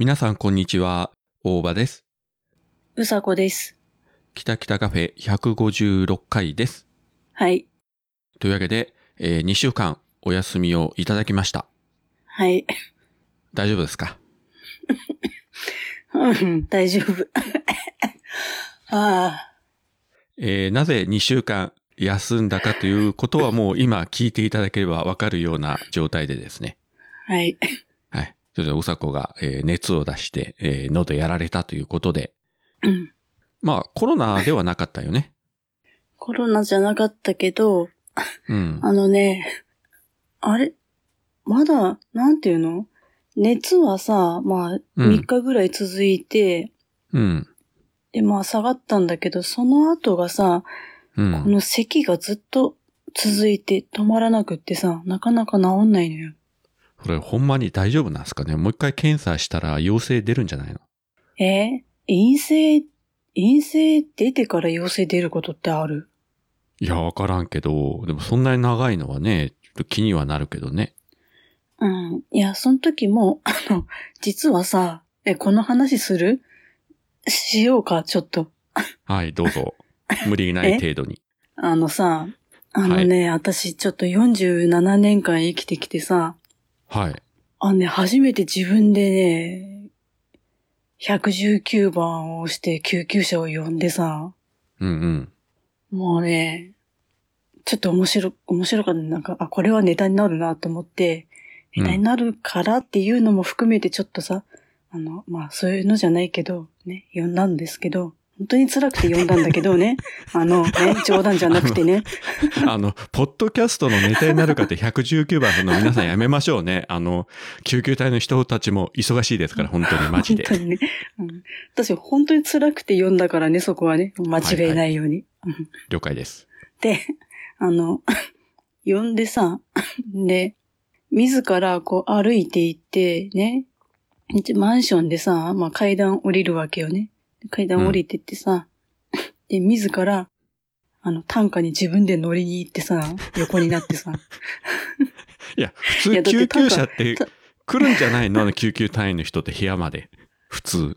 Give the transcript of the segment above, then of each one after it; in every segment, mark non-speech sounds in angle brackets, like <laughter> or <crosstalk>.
皆さんこんにちは、大場です。うさこです。北北カフェ156回です。はい。というわけで、え2週間お休みをいただきました。はい。大丈夫ですか？<laughs> うん、大丈夫。<laughs> あえーなぜ2週間休んだかということはもう今聞いていただければわかるような状態でですね。あ、はい。はい。それでうさこが、えー熱を出して、えー喉やられたということで。うん。まあコロナではなかったよね。<laughs> コロナじゃなかったけど、うん。<laughs> あのね、あれ、まだ、なんていうの？熱はさ、まあ、うん3日ぐらい続いて、うん。で、まあ下がったんだけど、その後がさ、うん。この咳がずっと続いて止まらなくってさ、なかなか治んないのよ。これほんまに大丈夫なんですかね？もう一回検査したら陽性出るんじゃないの？え？陰性、陰性出てから陽性出ることってある？いや、わからんけど、でもそんなに長いのはね、ちょっと気にはなるけどね。うん。いや、その時も、<laughs> あの、実はさ、え、この話する？しようか、ちょっと。はい、どうぞ。<laughs> 無理ない程度に。あのさ、あのね、私ちょっと47年間生きてきてさ、はい。あのね、初めて自分でね、119番を押して救急車を呼んでさ、うんうん。もうね、ちょっと面白、面白かった。なんか、あ、これはネタになるなと思って、うんネタになるからっていうのも含めてちょっとさ、あの、まあそういうのじゃないけど、ね、呼んだんですけど、本当に辛くて呼んだんだけどね、<laughs> あの、ね、冗談じゃなくてね、あの、ポッドキャストのネタになるかって119番の皆さんやめましょうね。あの、救急隊の人たちも忙しいですから、本当にマジで。本当にね、うん。私本当に辛くて呼んだからね、そこはね、間違えないように。うん了解です。で、あの、呼んでさ、で、自らこう歩いて行って、ね、マンションでさ、まあ階段降りるわけよね。階段降りてってさ、で、自ら、あの、担架に自分で乗りに行ってさ、横になってさ、いや、普通救急車ってた来るんじゃないの？あの救急隊員の人って部屋まで。普通。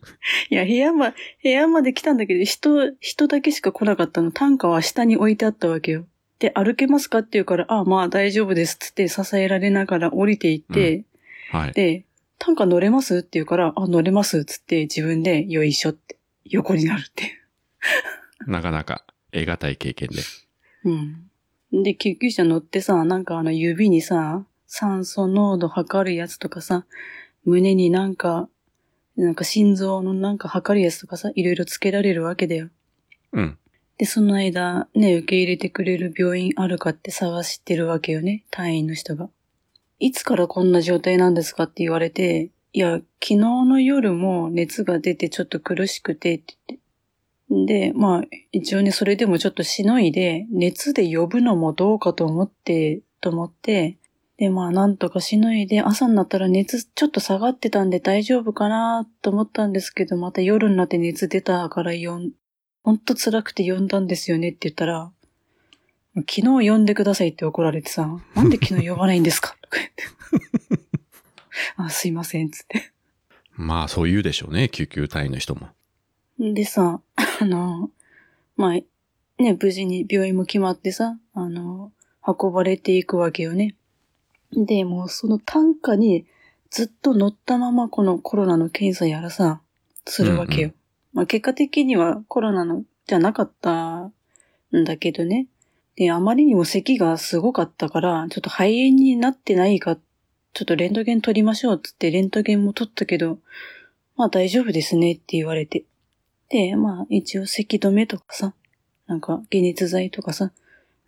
いや、部屋ま、部屋まで来たんだけど、人、人だけしか来なかったの。担架は下に置いてあったわけよ。で、歩けますかって言うから、ああ、まあ大丈夫です。つって支えられながら降りていって、はい。で、担架乗れますって言うから、あ、乗れます。つって自分でよいしょって、横になるって。なかなか得難い経験で。うん。で、救急車乗ってさ、なんかあの指にさ、酸素濃度測るやつとかさ、胸になんか、なんか心臓のなんか測るやつとかさ、いろいろつけられるわけだよ。うん。で、その間、ね、受け入れてくれる病院あるかって探してるわけよね、隊員の人が。いつからこんな状態なんですかって言われて、いや、昨日の夜も熱が出てちょっと苦しくてって言って。で、まあ、一応ね、それでもちょっとしのいで、熱で呼ぶのもどうかと思って、と思って、で、まあ、なんとかしのいで、朝になったら熱ちょっと下がってたんで大丈夫かなと思ったんですけど、また夜になって熱出たから呼ん、ほんと辛くて呼んだんですよねって言ったら、昨日呼んでくださいって怒られてさ、なんで昨日呼ばないんですか？とか言って。<laughs> <laughs> あ、すいません、つって。まあそう言うでしょうね、救急隊員の人も。でさ、あの、まあ、ね、無事に病院も決まってさ、あの、運ばれていくわけよね。で、もうその担架にずっと乗ったままこのコロナの検査やらさ、するわけよ。うんうまあ結果的にはコロナのじゃなかったんだけどね。で、あまりにも咳がすごかったから、ちょっと肺炎になってないか、ちょっとレントゲン取りましょうっつってレントゲンも取ったけど、まあ大丈夫ですねって言われて。で、まあ一応咳止めとかさ、なんか解熱剤とかさ、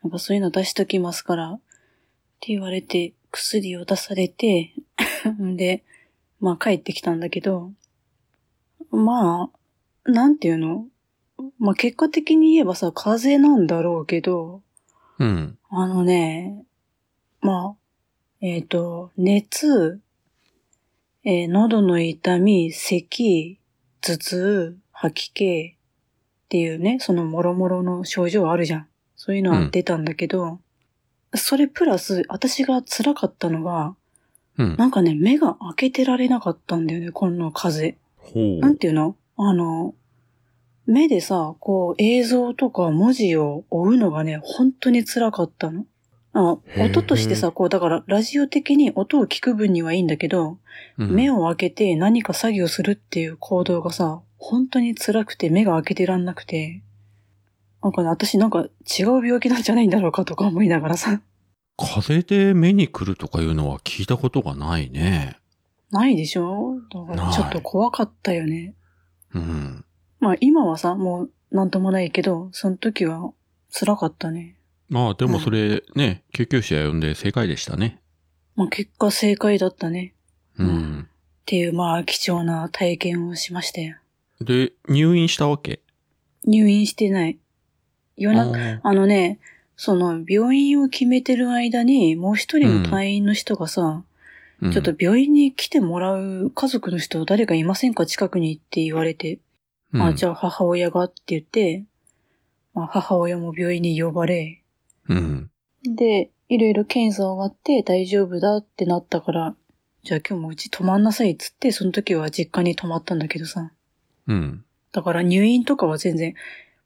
なんかそういうの出しときますから、って言われて薬を出されて、<laughs> で、まあ帰ってきたんだけど、まあ、なんていうの？まあ結果的に言えばさ、風邪なんだろうけど、うん。あのね、まあ、えっ、と、熱、えー喉の痛み、咳、頭痛、吐き気っていうね、その諸々の症状あるじゃん。そういうのは出たんだけど、それプラス、私が辛かったのが、うん。なんかね、目が開けてられなかったんだよね、この風。ほなんていうの？あの、目でさ、こう映像とか文字を追うのがね、本当に辛かったの。あ音としてさ、こう、だからラジオ的に音を聞く分にはいいんだけど、うん目を開けて何か作業するっていう行動がさ、本当に辛くて目が開けてらんなくて、なんかね、私なんか違う病気なんじゃないんだろうかとか思いながらさ、風で目に来るとかいうのは聞いたことがないね。ないでしょ？だからちょっと怖かったよね。うん。まあ今はさ、もうなんともないけど、その時は辛かったね。まあでもそれね、救急車呼んで正解でしたね。まあ結果正解だったね。うん。うんっていうまあ貴重な体験をしましたよ。で、入院したわけ？入院してない。夜中、ああのね、その病院を決めてる間にもう一人の隊員の人がさ、ーちょっと、病院に来てもらう家族の人誰かいませんか？近くにって言われて、うんあ、じゃあ母親がって言って、まあ、母親も病院に呼ばれ、うん。で、いろいろ検査終わって大丈夫だってなったから、じゃあ今日もうち泊まんなさいっつって、その時は実家に泊まったんだけどさ。うん。だから入院とかは全然、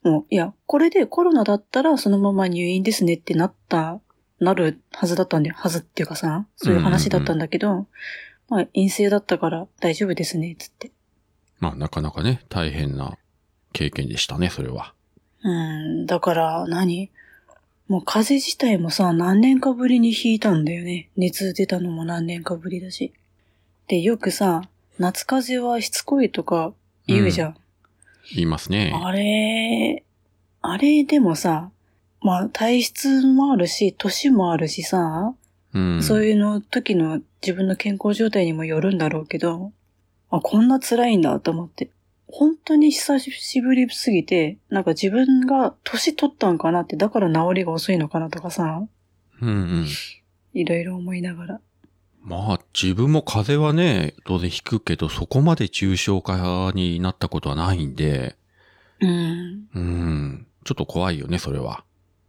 もう、いや、これでコロナだったらそのまま入院ですねってなった、なるはずだったんだよ。はずっていうかさ、そういう話だったんだけど、まあ陰性だったから大丈夫ですね、つって。まあなかなかね、大変な経験でしたね、それは。うん、だから何？もう風邪自体もさ、何年かぶりに引いたんだよね。熱出たのも何年かぶりだし。で、よくさ、夏風邪はしつこいとか言うじゃん。言いますね。あれ、あれでもさ、まあ体質もあるし、年もあるしさ、うん。そういうの時の自分の健康状態にもよるんだろうけど、あ、こんな辛いんだと思って。本当に久しぶりすぎて、なんか自分が年取ったんかなって、だから治りが遅いのかなとかさ、うんうん。いろいろ思いながら。まあ自分も風邪はね、当然引くけど、そこまで重症化になったことはないんで、うん。うん。ちょっと怖いよね、それは。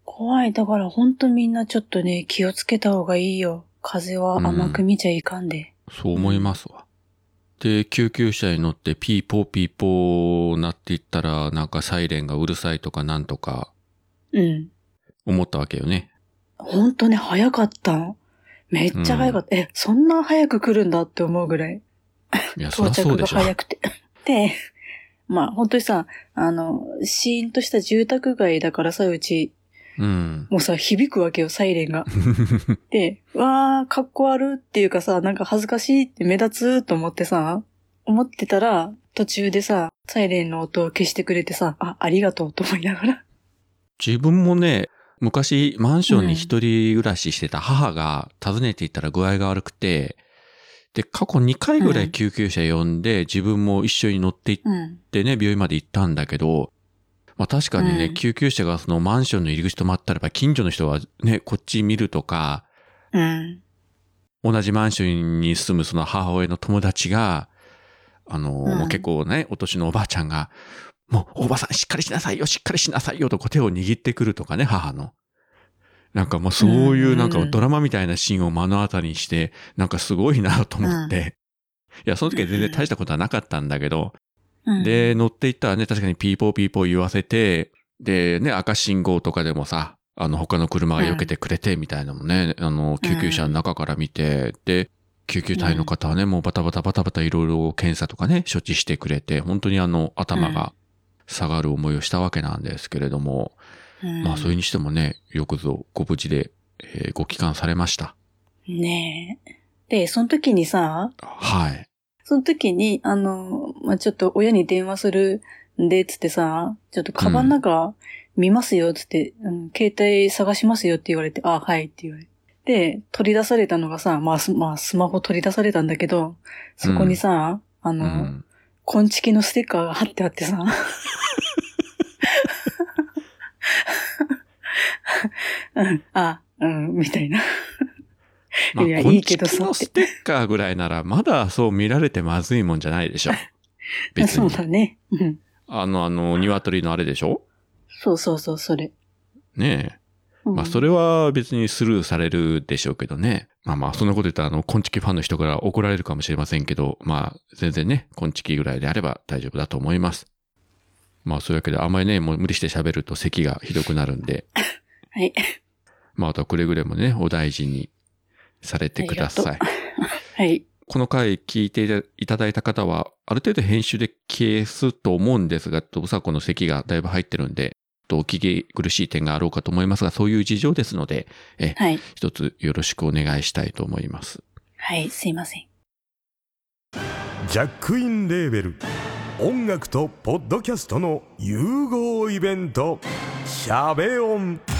怖い。だから本当みんなちょっとね、気をつけた方がいいよ。風邪は甘く見ちゃいかんで。そう思いますわ。で、救急車に乗ってピーポーピーポーなっていったら、なんかサイレンがうるさいとかなんとかうん。思ったわけよね。本当ね、早かったの。めっちゃ早かった。え、そんな早く来るんだって思うぐらい。いや、そりゃそうでしょ。早くて。で、まあ本当にさ、あの、シーンとした住宅街だからさ、うち、うん。もうさ、響くわけよ、サイレンが。<laughs> で、うわー、かっこ悪っていうかさ、なんか恥ずかしいって目立つと思ってさ、思ってたら、途中でさ、サイレンの音を消してくれてさ、あ、ありがとうと思いながら。自分もね、昔マンションに一人暮らししてた母が訪ねていったら具合が悪くて、で、過去2回ぐらい救急車呼んで、自分も一緒に乗って行っうん。てね、病院まで行ったんだけど、まあ確かにね、うん救急車がそのマンションの入り口止まったらば、近所の人はね、こっち見るとか、うん。同じマンションに住むその母親の友達が、あの、うんもう結構ね、お年のおばあちゃんが、もうおばさんしっかりしなさいよ、しっかりしなさいよとこう手を握ってくるとかね、母の。なんかもうそういうなんかドラマみたいなシーンを目の当たりにして、なんかすごいなと思って。いや、その時は全然大したことはなかったんだけど、うん、で、乗っていったらね、確かにピーポーピーポー言わせて、で、ね、赤信号とかでもさ、あの、他の車が避けてくれてみたいなのもね、あの、救急車の中から見て、で、救急隊の方はね、もうバタバタバタバタいろいろ検査とかね、処置してくれて、本当にあの、頭が下がる思いをしたわけなんですけれども、うんまあ、それにしてもね、よくぞご無事で、えーご帰還されました。ねえ。で、その時にさ、はい。その時に、あの、まあ、ちょっと親に電話するんで、つってさ、ちょっとカバンの中見ますよ、つって、うん、携帯探しますよって言われて、あ、はいって言われて。で、取り出されたのがさ、まあ、スまあ、スマホ取り出されたんだけど、そこにさ、あうの、ん。コンチキのステッカーが貼ってあってさ、<laughs> <laughs> うん、あ、うん、みたいな。<laughs> まあ、いやいいけどさのステッカーぐらいなら、まだそう見られてまずいもんじゃないでしょ。<laughs> 別そうに。だね。うん。あの、あの、鶏のあれでしょ？そうそうそう、それ。ねえ。まあ、それは別にスルーされるでしょうけどね。まあまあ、そんなこと言ったら、あの、コンチキファンの人から怒られるかもしれませんけど、まあ、全然ね、コンチキぐらいであれば大丈夫だと思います。まあ、そういうわけで、あんまりね、もう無理して喋ると咳がひどくなるんで、<laughs> はい。まあ、あとはくれぐれもね、お大事にされてください。<laughs> はい。この回聞いていただいた方は、ある程度編集で消すと思うんですが、と、さこの咳がだいぶ入ってるんで、と、お聞き苦しい点があろうかと思いますが、そういう事情ですので、え、はい。一つよろしくお願いしたいと思います。はい。すいません。ジャックインレーベル音楽とポッドキャストの融合イベント「シャベオン」「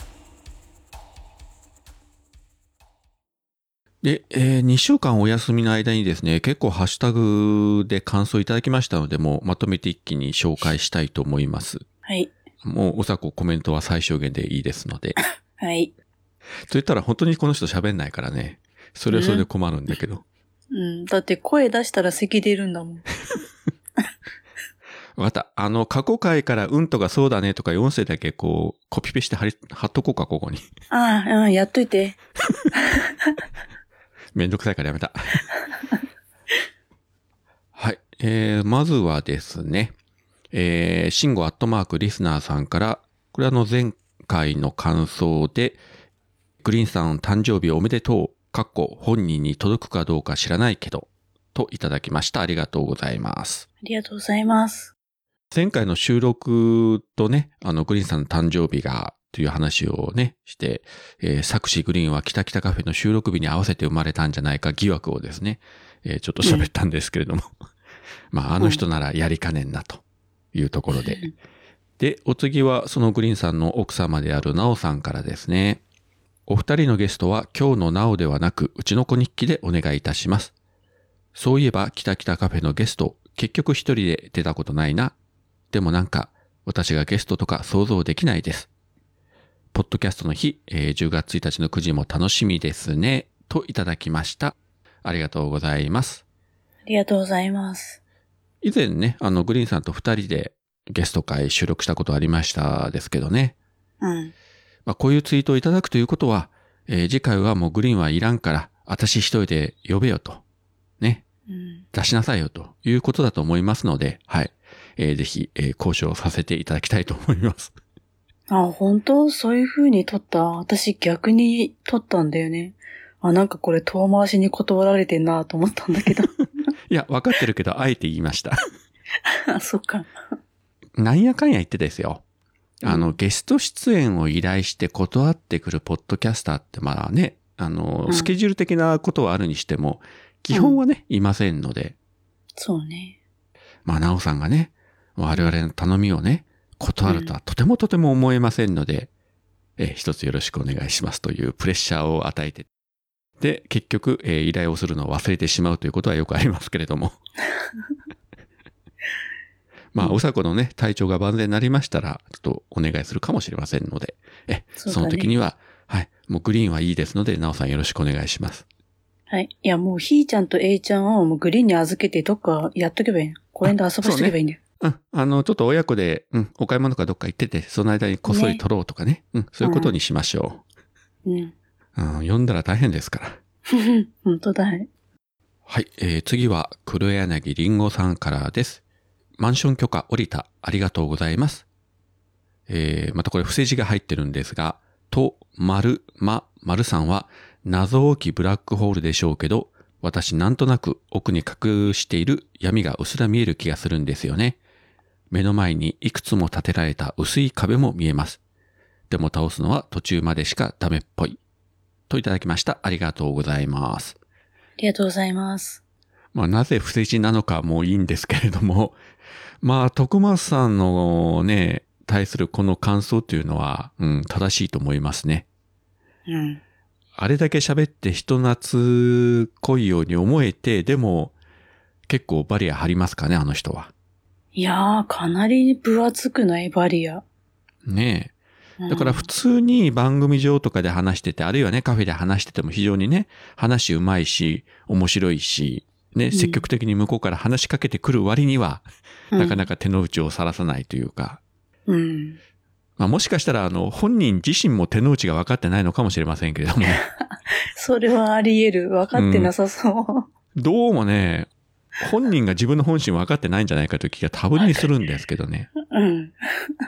で、え2週間お休みの間にですね、結構ハッシュタグで感想いただきましたので、もうまとめて一気に紹介したいと思います。はい。もうおさこコメントは最小限でいいですので。はい。と言ったら本当にこの人喋んないからね。それはそれで困るんだけど。うん。だって声出したら咳出るんだもん。<laughs> わかった。あの、過去回からうんとかそうだねとか音声だけこう、コピペして貼り、貼っとこうか、ここに。ああ、うん、やっといて。<laughs> めんどくさいからやめた。<laughs> はい。えー、まずはですね、えー、シンゴアットマークリスナーさんから、これあの前回の感想で、グリーンさん誕生日おめでとう、かっこ本人に届くかどうか知らないけど、といただきました。ありがとうございます。ありがとうございます。前回の収録とね、あの、グリーンさんの誕生日が、という話をね、して、えー、作詞グリーンはキタキタカフェの収録日に合わせて生まれたんじゃないか疑惑をですね、えーちょっと喋ったんですけれども。<laughs> まあ、あの人ならやりかねんな、というところで。で、お次はそのグリーンさんの奥様であるナオさんからですね。お二人のゲストは今日のナオではなく、うちの子日記でお願いいたします。そういえば、キタキタカフェのゲスト、結局一人で出たことないな。でもなんか、私がゲストとか想像できないです。ポッドキャストの日、えー10月1日の9時も楽しみですね。といただきました。ありがとうございます。ありがとうございます。以前ね、あの、グリーンさんと二人でゲスト会収録したことありましたですけどね。うん。まあ、こういうツイートをいただくということは、えー次回はもうグリーンはいらんから、私一人で呼べよと。ね。うん。出しなさいよということだと思いますので、はい。えーぜひ、えー交渉させていただきたいと思います。あ、本当？そういう風に撮った？私逆に撮ったんだよね。あ、なんかこれ遠回しに断られてんなと思ったんだけど。<laughs> いや、わかってるけど、あえて言いました。<laughs> あ、そっか。なんやかんや言ってですよ。あの、うんゲスト出演を依頼して断ってくるポッドキャスターって、まあね、あの、うんスケジュール的なことはあるにしても、基本はね、いませんので、そうね。まあ、なおさんがね、我々の頼みをね、断るとはとてもとても思えませんので、えー一つよろしくお願いしますというプレッシャーを与えて、で、結局、えー依頼をするのを忘れてしまうということはよくありますけれども。<laughs> まあ、おさこのね、体調が万全になりましたら、ちょっとお願いするかもしれませんので、え、そねその時には、はい、もうグリーンはいいですので、なおさんよろしくお願いします。はい。いや、もうひーちゃんと A ちゃんをもうグリーンに預けてどっかやっとけばいいの。公園で遊ばしとけばいいんだよ。うん、あの、ちょっと親子で、うん、お買い物かどっか行ってて、その間にこっそり取ろうとかね、うん、そういうことにしましょうん。う。うん、読んだら大変ですから。<laughs> 本当だね。はい、えー、次は黒柳りんごさんからです。マンション許可降りた。ありがとうございます。えー、またこれ伏せ字が入ってるんですが、と、丸、ま、丸さんは謎多きブラックホールでしょうけど、私なんとなく奥に隠している闇が薄ら見える気がするんですよね。目の前にいくつも建てられた薄い壁も見えます。でも倒すのは途中までしかダメっぽい。といただきました。ありがとうございます。ありがとうございます。まあ、なぜ不正字なのかもいいんですけれども、<laughs> まあ、徳松さんのね、対するこの感想というのは、うん、正しいと思いますね。うん。あれだけ喋って人懐っこいように思えて、でも結構バリア張りますかね、あの人は。いやー、かなり分厚くないバリア。ねうんえ。だから普通に番組上とかで話してて、あるいはね、カフェで話してても非常にね、話うまいし、面白いし、ね、ん積極的に向こうから話しかけてくる割には、うんなかなか手の内をさらさないというか、うん。まあもしかしたらあの、本人自身も手の内が分かってないのかもしれませんけれども、<laughs> それはあり得る。分かってなさそう。どうもね、本人が自分の本心分かってないんじゃないかという気が多分にするんですけどね。うん。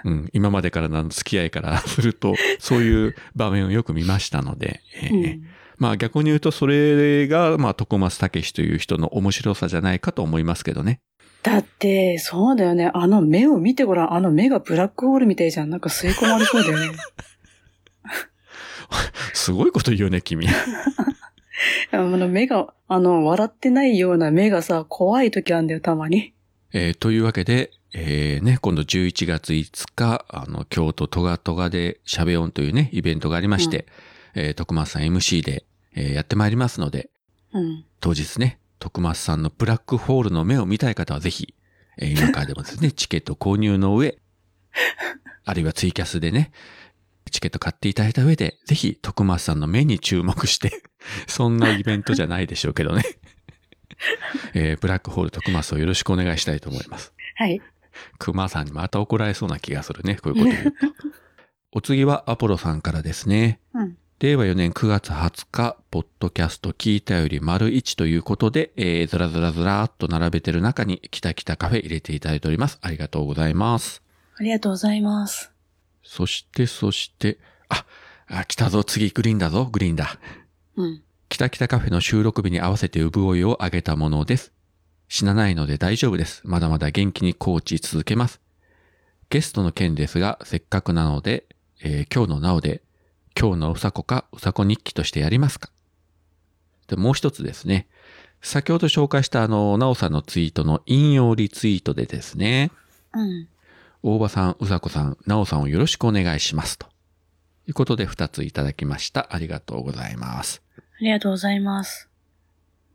うん、今までからの付き合いからすると、そういう場面をよく見ましたので、えーうんまあ逆に言うとそれが、まあ徳松武史という人の面白さじゃないかと思いますけどね。だって、そうだよね。あの目を見てごらん。あの目がブラックホールみたいじゃん。なんか吸い込まれそうだよね。<laughs> すごいこと言うよね、君。<laughs> <laughs> あの目が、あの、笑ってないような目がさ、怖い時あるんだよ、たまに。えーというわけで、えーね、今度11月5日、あの、京都トガトガでしゃべ音というね、イベントがありまして、えー徳松さん MC で、えーやってまいりますので、うん。当日ね、徳松さんのブラックホールの目を見たい方はぜひ、えー今からでもですね、<laughs> チケット購入の上、あるいはツイキャスでね、チケット買っていただいた上で、ぜひ徳松さんの目に注目して、<laughs> そんなイベントじゃないでしょうけどね。<laughs> えーブラックホール徳松をよろしくお願いしたいと思います。はい。熊さんにまた怒られそうな気がするね、こういうこと言うと。<laughs> お次はアポロさんからですね。うん。令和4年9月20日、ポッドキャスト聞いたより丸1ということで、えー、ずらずらずらーっと並べてる中に、きたきたカフェ入れていただいております。ありがとうございます。ありがとうございます。そして、そして、あ、あ、来たぞ、次グリーンだぞ、グリーンだ。うん。きたきたカフェの収録日に合わせて産いをあげたものです。死なないので大丈夫です。まだまだ元気にコーチ続けます。ゲストの件ですが、せっかくなので、えー今日のなおで、今日のうさこかうさこ日記としてやりますかで、もう一つですね。先ほど紹介したあの、なおさんのツイートの引用リツイートでですね、うん。大場さん、うさこさん、なおさんをよろしくお願いします。ということで二ついただきました。ありがとうございます。ありがとうございます。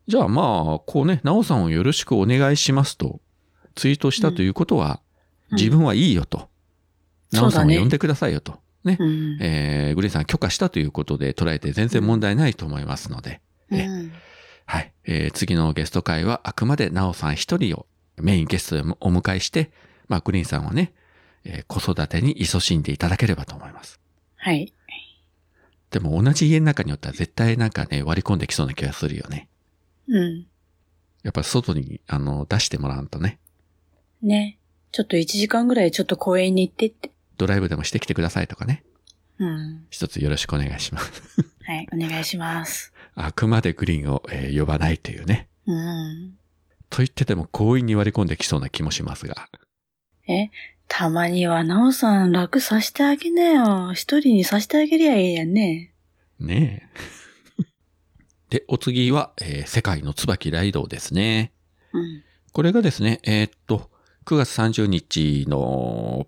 じゃあまあ、こうね、なおさんをよろしくお願いしますと、ツイートしたということは、うん自分はいいよと。なおさんを呼んでくださいよと。ね。うん。えー、グリーンさん許可したということで捉えて全然問題ないと思いますので、えうん。はい。えー、次のゲスト会はあくまでなおさん一人をメインゲストでお迎えして、まあ、グリーンさんはね、えー子育てに勤しんでいただければと思います。はい。でも同じ家の中によっては絶対なんかね、割り込んできそうな気がするよね。うん。やっぱ外に、あの、出してもらわんとね。ね。ちょっと1時間ぐらいちょっと公園に行ってって。ドライブでもしてきてくださいとかね。うん。一つよろしくお願いします。はい。お願いします。<laughs> あくまでグリーンを、えー呼ばないというね。うん。と言ってても強引に割り込んできそうな気もしますが。え、たまにはなおさん楽させてあげなよ。一人にさせてあげりゃいいやんね。ねえ。<laughs> で、お次は、えー世界の椿ライドウですね。うん。これがですね、えーっと、9月30日の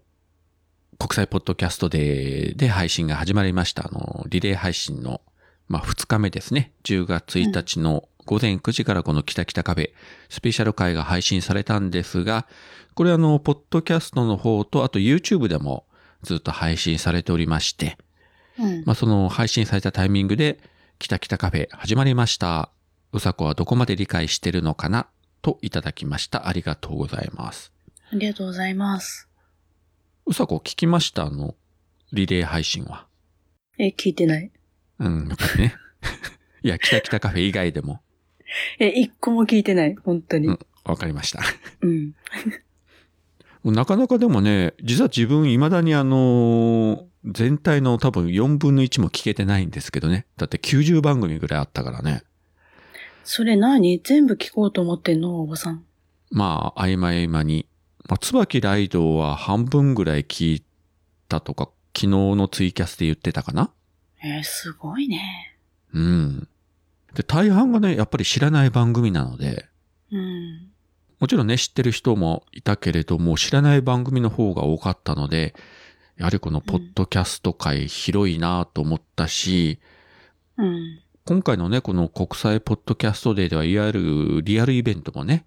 国際ポッドキャストデーで配信が始まりました。あの、リレー配信の、まあ、2日目ですね。10月1日の午前9時からこの北北カフェ、スペシャル会が配信されたんですが、これあの、ポッドキャストの方と、あと YouTube でもずっと配信されておりまして、うん。まあ、その配信されたタイミングで、北北カフェ始まりました。うさこはどこまで理解してるのかなといただきました。ありがとうございます。ありがとうございます。うさこ聞きました？あの、リレー配信は？え、聞いてない。うん、やっぱりね。<laughs> いや、北北カフェ以外でも。え、一個も聞いてない。本当に。うん、わかりました。うん。<laughs> なかなかでもね、実は自分未だにあの、全体の多分4分の1も聞けてないんですけどね。だって90番組ぐらいあったからね。それ何？全部聞こうと思ってんの？おばさん。まあ、合間合間に。まあ、椿ライドは半分ぐらい聞いたとか、昨日のツイキャスで言ってたかなえーすごいね。うん。で、大半がね、やっぱり知らない番組なので、うん。もちろんね、知ってる人もいたけれども、知らない番組の方が多かったので、やはりこのポッドキャスト界広いなと思ったし、うん。今回のね、この国際ポッドキャストデーでは、いわゆるリアルイベントもね、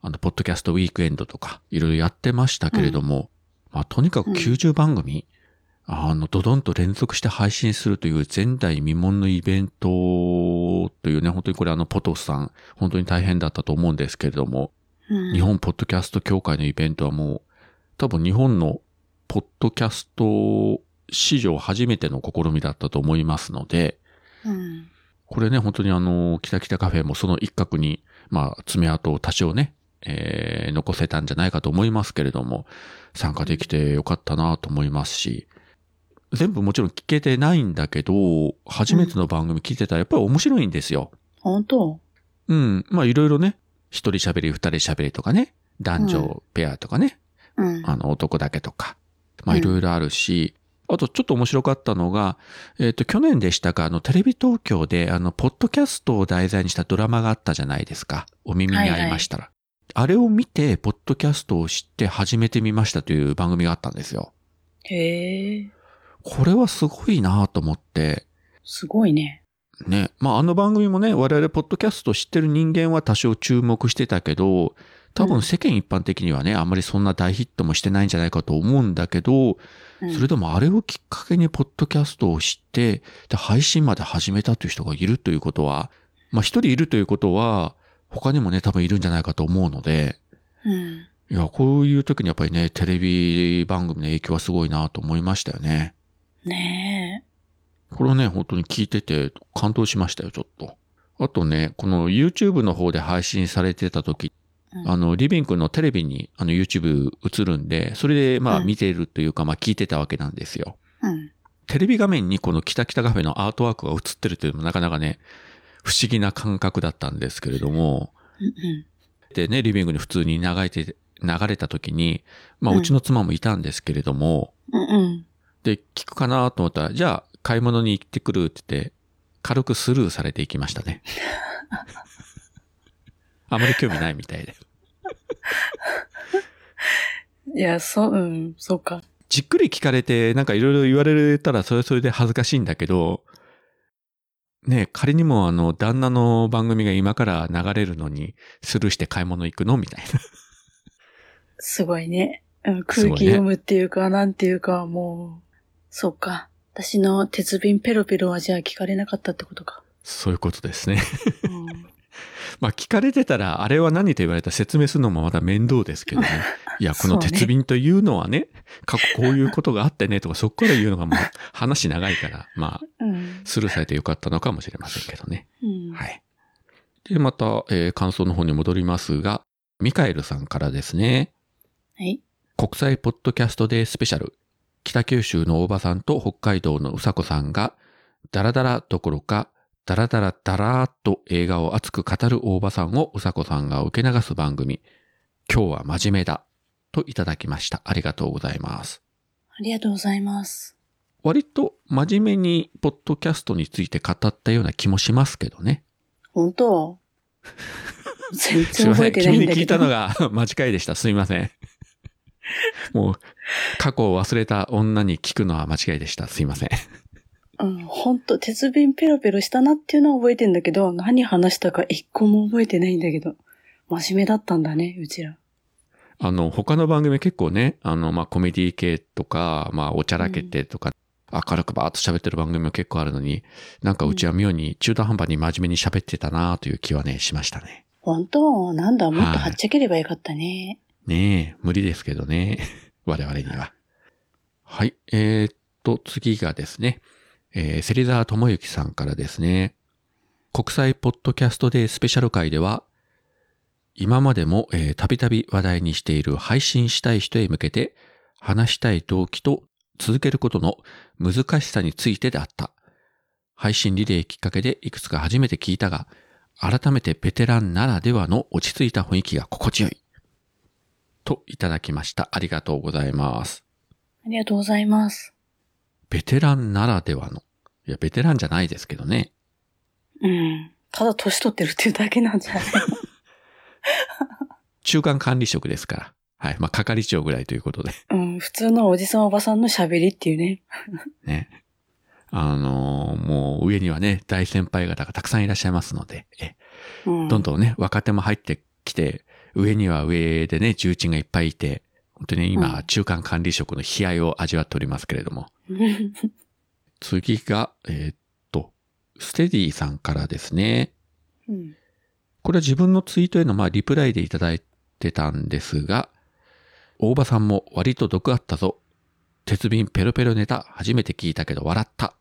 あの、ポッドキャストウィークエンドとか、いろいろやってましたけれども、まあ、とにかく90番組、あの、ドドンと連続して配信するという前代未聞のイベントというね、本当にこれあの、ポトスさん、本当に大変だったと思うんですけれども、うん、日本ポッドキャスト協会のイベントはもう、多分日本のポッドキャスト史上初めての試みだったと思いますので、うん。これね、本当にあの、北北カフェもその一角に、まあ、爪痕を多少ね、えー残せたんじゃないかと思いますけれども、参加できてよかったなと思いますし、全部もちろん聞けてないんだけど、初めての番組聞いてたらやっぱり面白いんですよ。本当？うん。まあ、いろいろね、一人喋り、二人喋りとかね、男女ペアとかね、うん。あの、男だけとか、まあ、うんいろいろあるし、あと、ちょっと面白かったのが、えっ、と、去年でしたか、あの、テレビ東京で、あの、ポッドキャストを題材にしたドラマがあったじゃないですか。お耳に合いましたら。あれを見て、ポッドキャストを知って始めてみましたという番組があったんですよ。へえ、これはすごいなと思って、すごいね。ね。まあ、あの番組もね、我々ポッドキャスト知ってる人間は多少注目してたけど、多分世間一般的にはね、あんまりそんな大ヒットもしてないんじゃないかと思うんだけど、うん、それでもあれをきっかけにポッドキャストを知って、で、配信まで始めたという人がいるということは、まあ一人いるということは、他にもね、多分いるんじゃないかと思うので、うん。いや、こういう時にやっぱりね、テレビ番組の影響はすごいなと思いましたよね。ねこれをね、本当に聞いてて感動しましたよ、ちょっと。あとね、この YouTube の方で配信されてた時、うんあの、リビングのテレビにあの YouTube 映るんで、それでまあうん見ているというか、まあ聞いてたわけなんですよ。え。うん。テレビ画面にこの北北カフェのアートワークが映ってるというのもなかなかね、不思議な感覚だったんですけれども、うんうん。でね、リビングに普通に流れて、流れた時に、まあうんうちの妻もいたんですけれども、うんうん。で、聞くかなと思ったら、じゃあ買い物に行ってくるって言って、軽くスルーされていきましたね。<laughs> あまり興味ないみたいで。<laughs> いや、そう、うん、そうか。じっくり聞かれて、なんかいろいろ言われたらそれはそれで恥ずかしいんだけど、ねえ仮にもあの、旦那の番組が今から流れるのに、スルーして買い物行くのみたいな。すごいね。うん、空気読むっていうか、なんていうか、もう、そうか。私の鉄瓶ペロペロはじゃあ聞かれなかったってことか。そういうことですね。うん、<laughs> まあ聞かれてたら、あれは何と言われたら説明するのもまだ面倒ですけどね。<laughs> いや、この鉄瓶というのはね、過去こういうことがあってね、とかそこから言うのがもう話長いから、まあ、うん。スルーされてよかったのかもしれませんけどね。うん。はい。で、また、えー感想の方に戻りますが、ミカエルさんからですね、はい。国際ポッドキャストデースペシャル、北九州の大場さんと北海道のうさこさんが、ダラダラどころか、ダラダラダラーっと映画を熱く語る大場さんをうさこさんが受け流す番組、今日は真面目だ、といただきました。ありがとうございます。ありがとうございます。割と真面目にポッドキャストについて語ったような気もしますけどね。本当？<laughs> 全すいません。然覚えてない君にんだけど。聞いたのが <laughs> 間違いでした。すいません。<laughs> もう、過去を忘れた女に聞くのは間違いでした。すいません。うん、本当鉄瓶ペロペロしたなっていうのは覚えてんだけど、何話したか一個も覚えてないんだけど。真面目だったんだね、うちら。あの、他の番組結構ね、あの、まあ、コメディ系とか、まあ、おちゃらけてとか、明るくバーッと喋ってる番組も結構あるのに、なんかうちは妙に中途半端に真面目に喋ってたなという気はね、しましたね。本当？なんだ、もっとはいはっちゃければよかったね。ねえ、無理ですけどね。<laughs> 我々には。はい。えー、っと、次がですね、えー、芹沢智之さんからですね、国際ポッドキャストデースペシャル会では、今までもたびたび話題にしている配信したい人へ向けて、話したい動機と続けることの難しさについてであった。配信リレーきっかけでいくつか初めて聞いたが、改めてベテランならではの落ち着いた雰囲気が心地よい。といただきました。ありがとうございます。ありがとうございます。ベテランならではの。いや、ベテランじゃないですけどね。うん。ただ年取ってるっていうだけなんじゃない？<laughs> 中間管理職ですから。はい。まあ、係長ぐらいということで。うん。普通のおじさんおばさんの喋りっていうね。<laughs> ね。あのーもう上にはね、大先輩方がたくさんいらっしゃいますので、えうん。どんどんね、若手も入ってきて、上には上でね、重鎮がいっぱいいて、本当に今、うん中間管理職の悲哀を味わっておりますけれども。<laughs> 次が、えーっと、ステディさんからですね。うん。これは自分のツイートへの、まあ、リプライでいただいてたんですが、大場さんも割と毒あったぞ。鉄瓶ペロペロネタ初めて聞いたけど笑った。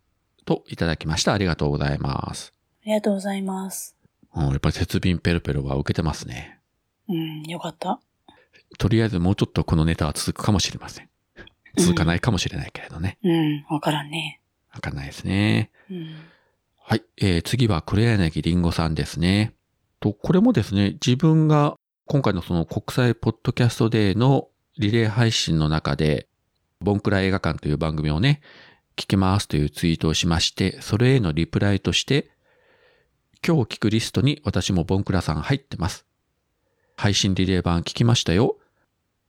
といただきました。ありがとうございます。ありがとうございます。うん、やっぱり鉄瓶ペロペロは受けてますね。うん、よかった。とりあえずもうちょっとこのネタは続くかもしれません。続かないかもしれないけれどね。うん、わからんね。わかんないですね。うん。はい。えー、次は黒柳りんごさんですね。と、これもですね、自分が今回のその国際ポッドキャストデーのリレー配信の中で、ボンクラ映画館という番組をね、聞きますというツイートをしまして、それへのリプライとして、今日聞くリストに私もボンクラさん入ってます。配信リレー版聞きましたよ。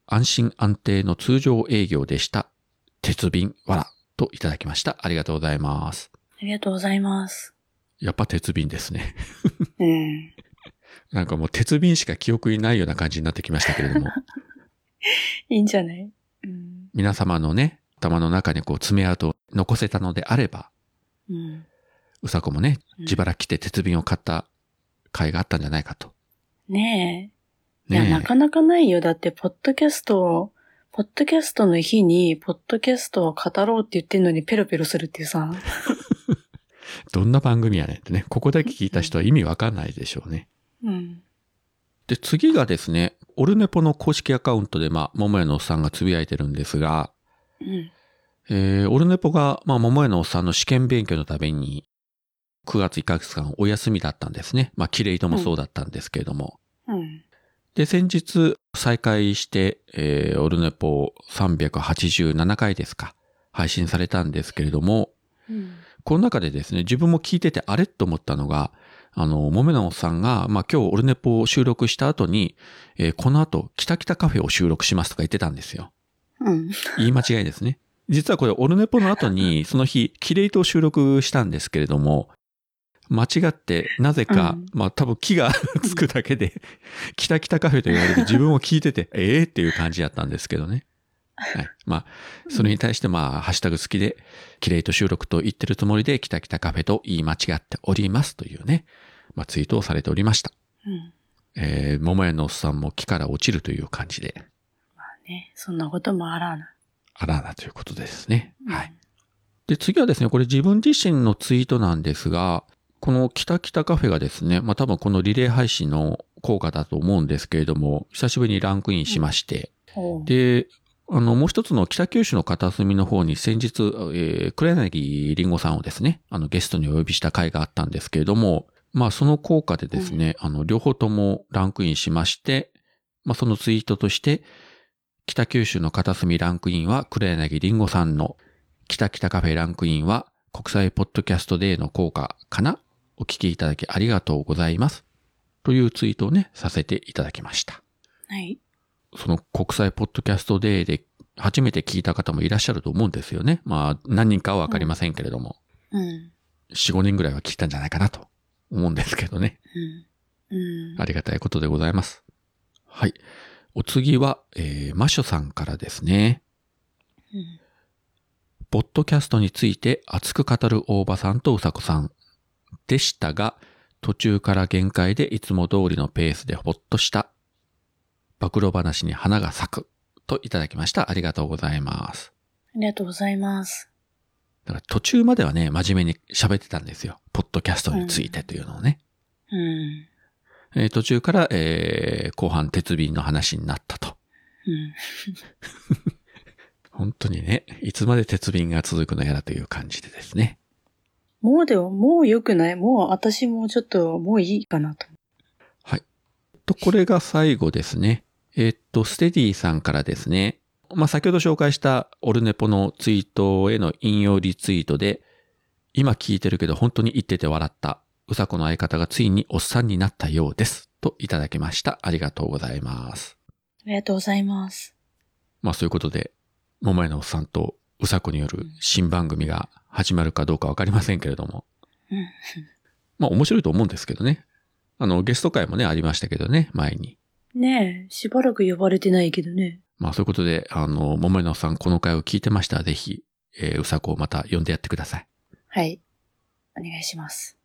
安心安定の通常営業でした。鉄瓶わらといただきました。ありがとうございます。ありがとうございます。やっぱ鉄瓶ですね。うん。<laughs> なんかもう鉄瓶しか記憶にないような感じになってきましたけれども、<laughs> いいんじゃない？うん。皆様のね、頭の中にこう爪痕を残せたのであれば、うん。うさこもね、うん自腹来て鉄瓶を買った甲斐があったんじゃないかと。ねえ。いや、なかなかないよ。だって、ポッドキャストを、ポッドキャストの日に、ポッドキャストを語ろうって言ってんのにペロペロするっていうさ。<laughs> どんな番組やねんってね、ここだけ聞いた人は意味わかんないでしょうね。うん。で、次がですね、オルネポの公式アカウントで、まあ、桃屋のおっさんがつぶやいてるんですが、うん。えー、オルネポが、まあ、桃屋のおっさんの試験勉強のために、9月1ヶ月間お休みだったんですね。まあ、キレイトもそうだったんですけれども。うん。で、先日再開して、えー、オルネポ387回ですか、配信されたんですけれども、うん。この中でですね、自分も聞いててあれと思ったのが、あの、もめのおっさんが、まあ、今日オルネポを収録した後に、えーこの後、キタキタカフェを収録しますとか言ってたんですよ。うん。言い間違いですね。実はこれ、オルネポの後に、<laughs> その日、キレイトを収録したんですけれども、間違って、なぜか、うんまあ多分木がつくだけで、<laughs> キタキタカフェと言われて <laughs> 自分を聞いてて、ええっていう感じだったんですけどね。はい。まあ、それに対してまあ、ハッシュタグ好きで、キレイト収録と言ってるつもりで、キタキタカフェと言い間違っておりますというね、まあツイートをされておりました。うん。えー、桃屋のおっさんも木から落ちるという感じで、ね、そんなこともあらな。あらなということですね。はい。うん。で、次はですね、これ自分自身のツイートなんですが、このキタキタカフェがですね、まあ多分このリレー配信の効果だと思うんですけれども、久しぶりにランクインしまして、おうで、あの、もう一つの北九州の片隅の方に先日、えー、黒柳りんごさんをですね、あの、ゲストにお呼びした回があったんですけれども、まあ、その効果でですね、あの、両方ともランクインしまして、まあ、そのツイートとして、北九州の片隅ランクインは黒柳りんごさんの、北北カフェランクインは国際ポッドキャストデーの効果かなお聞きいただきありがとうございます。というツイートをね、させていただきました。はい。その国際ポッドキャストデーで初めて聞いた方もいらっしゃると思うんですよね。まあ何人かはわかりませんけれども、うん。4、5人ぐらいは聞いたんじゃないかなと思うんですけどね。うん。うん。ありがたいことでございます。はい。お次は、えー、マショさんからですね。うんポッドキャストについて熱く語る大場さんとうさこさんでしたが、途中から限界でいつも通りのペースでほっとした。暴露話に花が咲く。といただきました。ありがとうございます。ありがとうございます。だから途中まではね、真面目に喋ってたんですよ。ポッドキャストについてというのをね。うん。えー途中から、えー後半鉄瓶の話になったと。うん。<laughs> 本当にね、いつまで鉄瓶が続くのやらという感じでですね。もうでも、もう良くないもう私もちょっと、もういいかなと。はい。と、これが最後ですね。えーっと、ステディさんからですね。まあ、先ほど紹介したオルネポのツイートへの引用リツイートで、今聞いてるけど本当に言ってて笑った。うさこの相方がついにおっさんになったようです。といただきました。ありがとうございます。ありがとうございます。まあそういうことで、桃屋のおっさんとうさこによる新番組が始まるかどうかわかりませんけれども。うん。まあ面白いと思うんですけどね。あの、ゲスト会もね、ありましたけどね、前に。ねえ、しばらく呼ばれてないけどね。まあそういうことで、あの、桃井のさんこの回を聞いてましたら、ぜひ、えーうさこをまた呼んでやってください。はい。お願いします。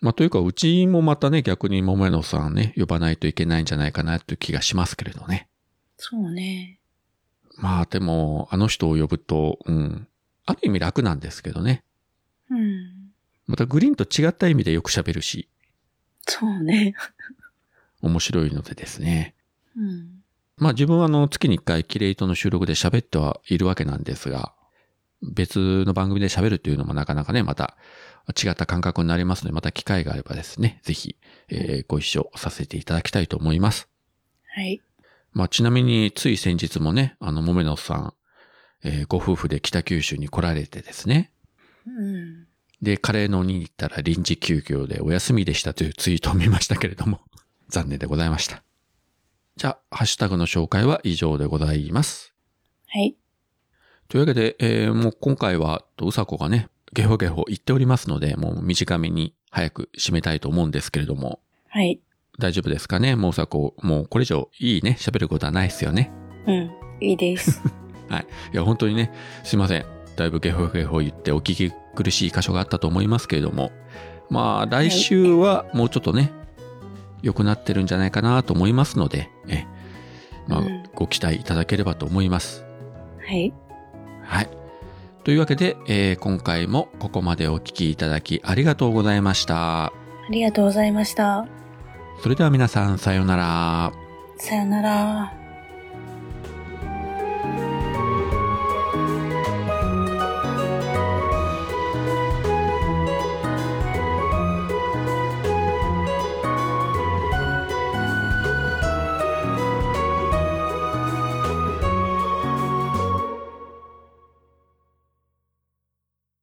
まあというか、うちもまたね、逆に桃井のさんね、呼ばないといけないんじゃないかなという気がしますけれどね。そうね。まあでも、あの人を呼ぶと、うん、ある意味楽なんですけどね。うん。またグリーンと違った意味でよく喋るし、そうね。面白いのでですね。うん。まあ自分はあの月に一回キレイトの収録で喋ってはいるわけなんですが、別の番組で喋るというのもなかなかね、また違った感覚になりますので、また機会があればですね、ぜひ、えーご一緒させていただきたいと思います。はい。まあちなみについ先日もね、あの、もめのさん、えーご夫婦で北九州に来られてですね、うん。で、カレーのに行ったら臨時休業でお休みでしたというツイートを見ましたけれども、<laughs> 残念でございました。じゃあ、ハッシュタグの紹介は以上でございます。はい。というわけで、えーもう今回は、とうさこがね、ゲホゲホ言っておりますので、もう短めに早く締めたいと思うんですけれども、はい。大丈夫ですかね？もうさこ、もうこれ以上いいね、喋ることはないですよね。うん。いいです。<laughs> いや、本当にね、すいません。だいぶゲホゲホ言ってお聞き苦しい箇所があったと思いますけれども、まあ、来週はもうちょっとね、良くなってるんじゃないかなと思いますので、え、まあうん、ご期待いただければと思います。はい。はい。というわけで、えー今回もここまでお聞きいただきありがとうございました。ありがとうございました。それでは皆さん、さようなら。さよなら。